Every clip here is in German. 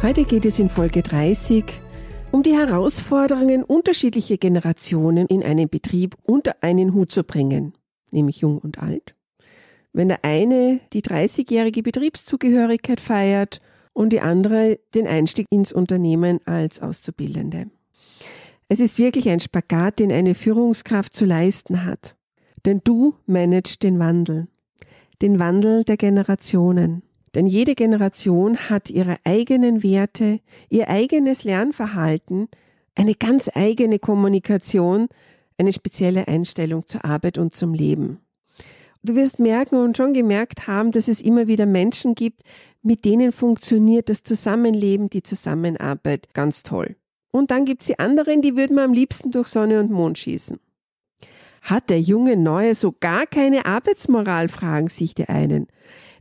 Heute geht es in Folge 30 um die Herausforderungen unterschiedlicher Generationen in einen Betrieb unter einen Hut zu bringen, nämlich jung und alt. Wenn der eine die 30-jährige Betriebszugehörigkeit feiert und die andere den Einstieg ins Unternehmen als Auszubildende. Es ist wirklich ein Spagat, den eine Führungskraft zu leisten hat. Denn du managst den Wandel. Den Wandel der Generationen. Denn jede Generation hat ihre eigenen Werte, ihr eigenes Lernverhalten, eine ganz eigene Kommunikation, eine spezielle Einstellung zur Arbeit und zum Leben. Du wirst merken und schon gemerkt haben, dass es immer wieder Menschen gibt, mit denen funktioniert das Zusammenleben, die Zusammenarbeit ganz toll. Und dann gibt es die anderen, die würden wir am liebsten durch Sonne und Mond schießen. Hat der junge Neue so gar keine Arbeitsmoral, fragen sich die einen.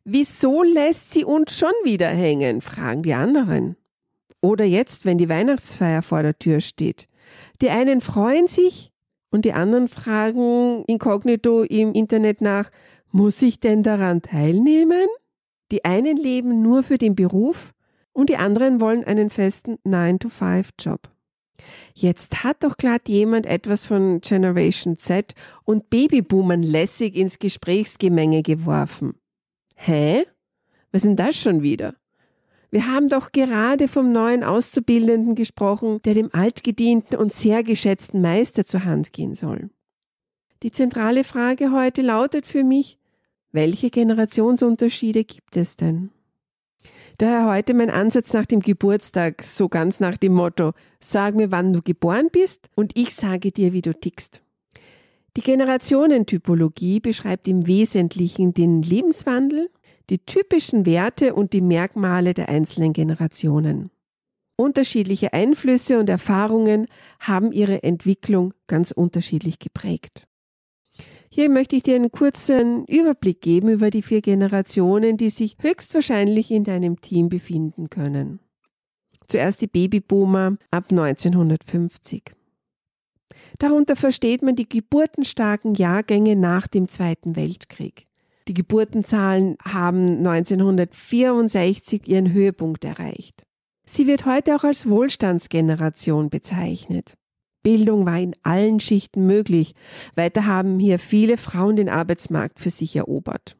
Wieso lässt sie uns schon wieder hängen? fragen die anderen. Oder jetzt, wenn die Weihnachtsfeier vor der Tür steht. Die einen freuen sich und die anderen fragen inkognito im Internet nach, muss ich denn daran teilnehmen? Die einen leben nur für den Beruf und die anderen wollen einen festen 9-to-5-Job. Jetzt hat doch glatt jemand etwas von Generation Z und Babyboomern lässig ins Gesprächsgemenge geworfen. Hä? Was ist denn das schon wieder? Wir haben doch gerade vom neuen Auszubildenden gesprochen, der dem altgedienten und sehr geschätzten Meister zur Hand gehen soll. Die zentrale Frage heute lautet für mich, welche Generationsunterschiede gibt es denn? Daher heute mein Ansatz nach dem Geburtstag, so ganz nach dem Motto, sag mir, wann du geboren bist und ich sage dir, wie du tickst. Die Generationentypologie beschreibt im Wesentlichen den Lebenswandel, die typischen Werte und die Merkmale der einzelnen Generationen. Unterschiedliche Einflüsse und Erfahrungen haben ihre Entwicklung ganz unterschiedlich geprägt. Hier möchte ich dir einen kurzen Überblick geben über die vier Generationen, die sich höchstwahrscheinlich in deinem Team befinden können. Zuerst die Babyboomer ab 1950. Darunter versteht man die geburtenstarken Jahrgänge nach dem Zweiten Weltkrieg. Die Geburtenzahlen haben 1964 ihren Höhepunkt erreicht. Sie wird heute auch als Wohlstandsgeneration bezeichnet. Bildung war in allen Schichten möglich. Weiter haben hier viele Frauen den Arbeitsmarkt für sich erobert.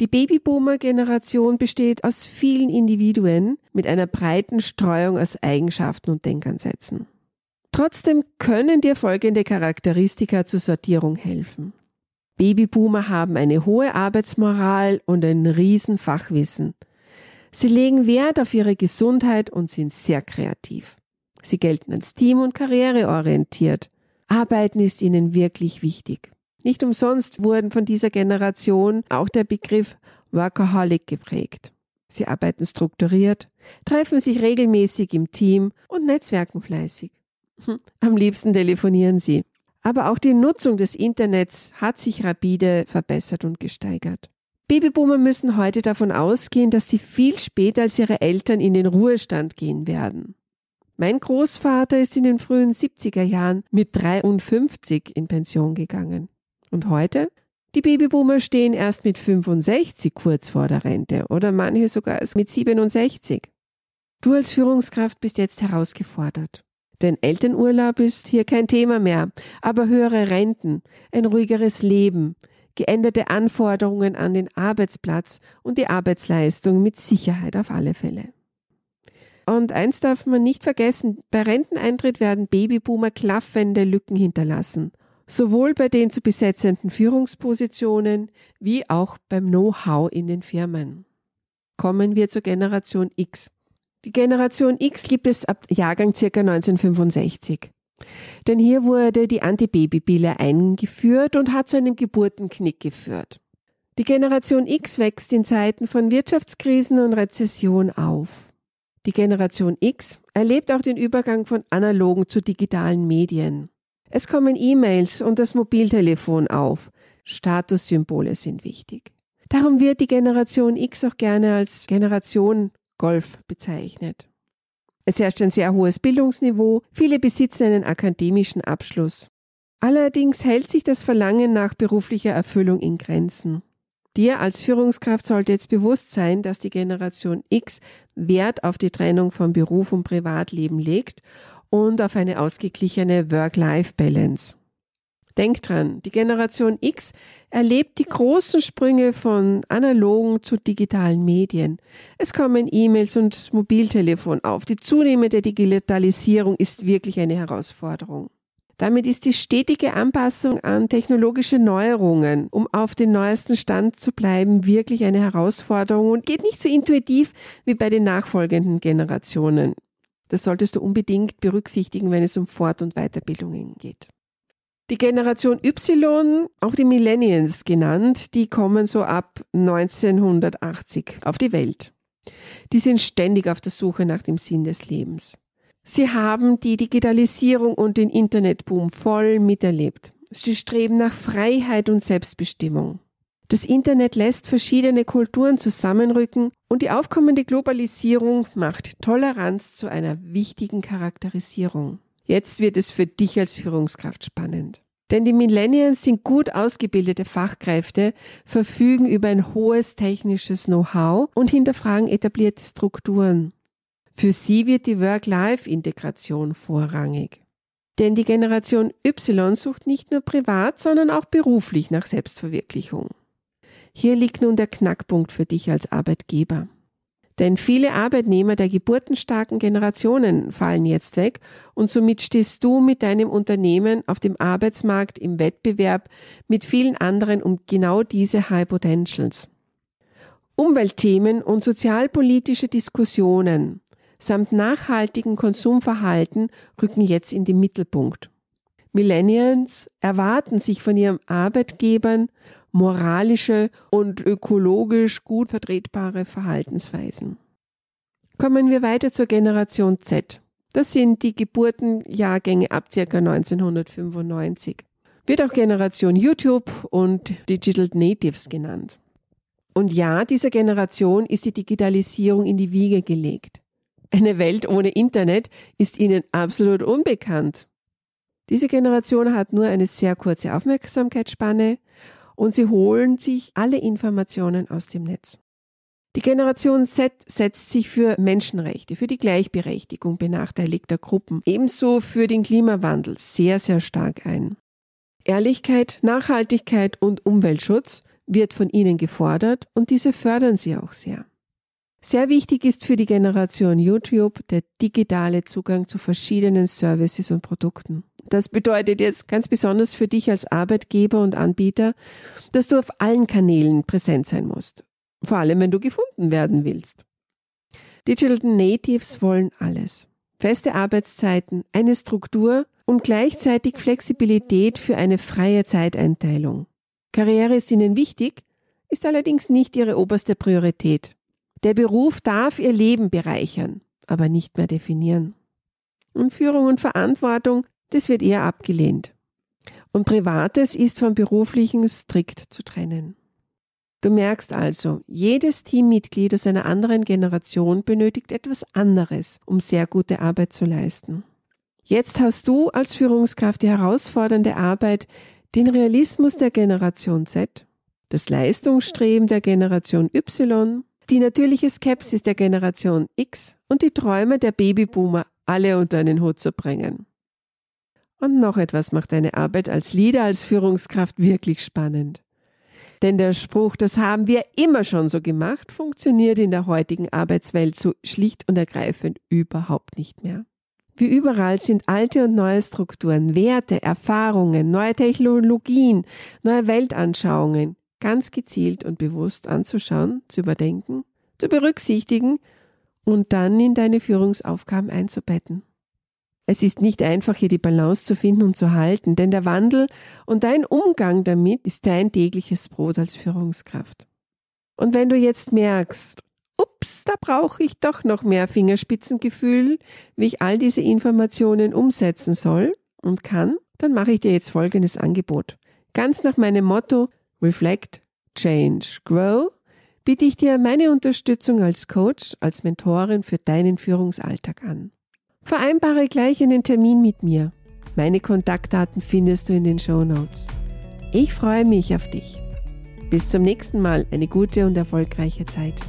Die Babyboomer-Generation besteht aus vielen Individuen mit einer breiten Streuung aus Eigenschaften und Denkansätzen. Trotzdem können dir folgende Charakteristika zur Sortierung helfen. Babyboomer haben eine hohe Arbeitsmoral und ein Riesenfachwissen. Sie legen Wert auf ihre Gesundheit und sind sehr kreativ. Sie gelten als team- und karriereorientiert. Arbeiten ist ihnen wirklich wichtig. Nicht umsonst wurden von dieser Generation auch der Begriff Workaholic geprägt. Sie arbeiten strukturiert, treffen sich regelmäßig im Team und netzwerken fleißig. Am liebsten telefonieren sie. Aber auch die Nutzung des Internets hat sich rapide verbessert und gesteigert. Babyboomer müssen heute davon ausgehen, dass sie viel später als ihre Eltern in den Ruhestand gehen werden. Mein Großvater ist in den frühen 70er Jahren mit 53 in Pension gegangen. Und heute? Die Babyboomer stehen erst mit 65 kurz vor der Rente oder manche sogar mit 67. Du als Führungskraft bist jetzt herausgefordert. Denn Elternurlaub ist hier kein Thema mehr, aber höhere Renten, ein ruhigeres Leben, geänderte Anforderungen an den Arbeitsplatz und die Arbeitsleistung mit Sicherheit auf alle Fälle. Und eins darf man nicht vergessen, bei Renteneintritt werden Babyboomer klaffende Lücken hinterlassen, sowohl bei den zu besetzenden Führungspositionen wie auch beim Know-how in den Firmen. Kommen wir zur Generation X. Die Generation X gibt es ab Jahrgang circa 1965. Denn hier wurde die Antibabypille eingeführt und hat zu einem Geburtenknick geführt. Die Generation X wächst in Zeiten von Wirtschaftskrisen und Rezession auf. Die Generation X erlebt auch den Übergang von analogen zu digitalen Medien. Es kommen E-Mails und das Mobiltelefon auf. Statussymbole sind wichtig. Darum wird die Generation X auch gerne als Generation Golf bezeichnet. Es herrscht ein sehr hohes Bildungsniveau, viele besitzen einen akademischen Abschluss. Allerdings hält sich das Verlangen nach beruflicher Erfüllung in Grenzen. Dir als Führungskraft sollte jetzt bewusst sein, dass die Generation X Wert auf die Trennung von Beruf und Privatleben legt und auf eine ausgeglichene Work-Life-Balance. Denk dran, die Generation X erlebt die großen Sprünge von analogen zu digitalen Medien. Es kommen E-Mails und Mobiltelefon auf. Die zunehmende Digitalisierung ist wirklich eine Herausforderung. Damit ist die stetige Anpassung an technologische Neuerungen, um auf den neuesten Stand zu bleiben, wirklich eine Herausforderung und geht nicht so intuitiv wie bei den nachfolgenden Generationen. Das solltest du unbedingt berücksichtigen, wenn es um Fort- und Weiterbildungen geht. Die Generation Y, auch die Millennials genannt, die kommen so ab 1980 auf die Welt. Die sind ständig auf der Suche nach dem Sinn des Lebens. Sie haben die Digitalisierung und den Internetboom voll miterlebt. Sie streben nach Freiheit und Selbstbestimmung. Das Internet lässt verschiedene Kulturen zusammenrücken und die aufkommende Globalisierung macht Toleranz zu einer wichtigen Charakterisierung. Jetzt wird es für dich als Führungskraft spannend. Denn die Millennials sind gut ausgebildete Fachkräfte, verfügen über ein hohes technisches Know-how und hinterfragen etablierte Strukturen. Für sie wird die Work-Life-Integration vorrangig. Denn die Generation Y sucht nicht nur privat, sondern auch beruflich nach Selbstverwirklichung. Hier liegt nun der Knackpunkt für dich als Arbeitgeber. Denn viele Arbeitnehmer der geburtenstarken Generationen fallen jetzt weg und somit stehst du mit deinem Unternehmen auf dem Arbeitsmarkt im Wettbewerb mit vielen anderen um genau diese High Potentials. Umweltthemen und sozialpolitische Diskussionen samt nachhaltigen Konsumverhalten rücken jetzt in den Mittelpunkt. Millennials erwarten sich von ihren Arbeitgebern moralische und ökologisch gut vertretbare Verhaltensweisen. Kommen wir weiter zur Generation Z. Das sind die Geburtenjahrgänge ab ca. 1995. Wird auch Generation YouTube und Digital Natives genannt. Und ja, dieser Generation ist die Digitalisierung in die Wiege gelegt. Eine Welt ohne Internet ist ihnen absolut unbekannt. Diese Generation hat nur eine sehr kurze Aufmerksamkeitsspanne und sie holen sich alle Informationen aus dem Netz. Die Generation Z setzt sich für Menschenrechte, für die Gleichberechtigung benachteiligter Gruppen, ebenso für den Klimawandel sehr, sehr stark ein. Ehrlichkeit, Nachhaltigkeit und Umweltschutz wird von ihnen gefordert und diese fördern sie auch sehr. Sehr wichtig ist für die Generation YouTube der digitale Zugang zu verschiedenen Services und Produkten. Das bedeutet jetzt ganz besonders für dich als Arbeitgeber und Anbieter, dass du auf allen Kanälen präsent sein musst. Vor allem, wenn du gefunden werden willst. Digital Natives wollen alles. Feste Arbeitszeiten, eine Struktur und gleichzeitig Flexibilität für eine freie Zeiteinteilung. Karriere ist ihnen wichtig, ist allerdings nicht ihre oberste Priorität. Der Beruf darf ihr Leben bereichern, aber nicht mehr definieren. Und Führung und Verantwortung, das wird eher abgelehnt. Und Privates ist vom Beruflichen strikt zu trennen. Du merkst also, jedes Teammitglied aus einer anderen Generation benötigt etwas anderes, um sehr gute Arbeit zu leisten. Jetzt hast du als Führungskraft die herausfordernde Arbeit, den Realismus der Generation Z, das Leistungsstreben der Generation Y die natürliche Skepsis der Generation X und die Träume der Babyboomer alle unter einen Hut zu bringen. Und noch etwas macht deine Arbeit als Leader, als Führungskraft wirklich spannend. Denn der Spruch, das haben wir immer schon so gemacht, funktioniert in der heutigen Arbeitswelt so schlicht und ergreifend überhaupt nicht mehr. Wie überall sind alte und neue Strukturen, Werte, Erfahrungen, neue Technologien, neue Weltanschauungen ganz gezielt und bewusst anzuschauen, zu überdenken, zu berücksichtigen und dann in deine Führungsaufgaben einzubetten. Es ist nicht einfach, hier die Balance zu finden und zu halten, denn der Wandel und dein Umgang damit ist dein tägliches Brot als Führungskraft. Und wenn du jetzt merkst, ups, da brauche ich doch noch mehr Fingerspitzengefühl, wie ich all diese Informationen umsetzen soll und kann, dann mache ich dir jetzt folgendes Angebot. Ganz nach meinem Motto Reflect, Change, Grow biete ich dir meine Unterstützung als Coach, als Mentorin für deinen Führungsalltag an. Vereinbare gleich einen Termin mit mir. Meine Kontaktdaten findest du in den Show Notes. Ich freue mich auf dich. Bis zum nächsten Mal eine gute und erfolgreiche Zeit.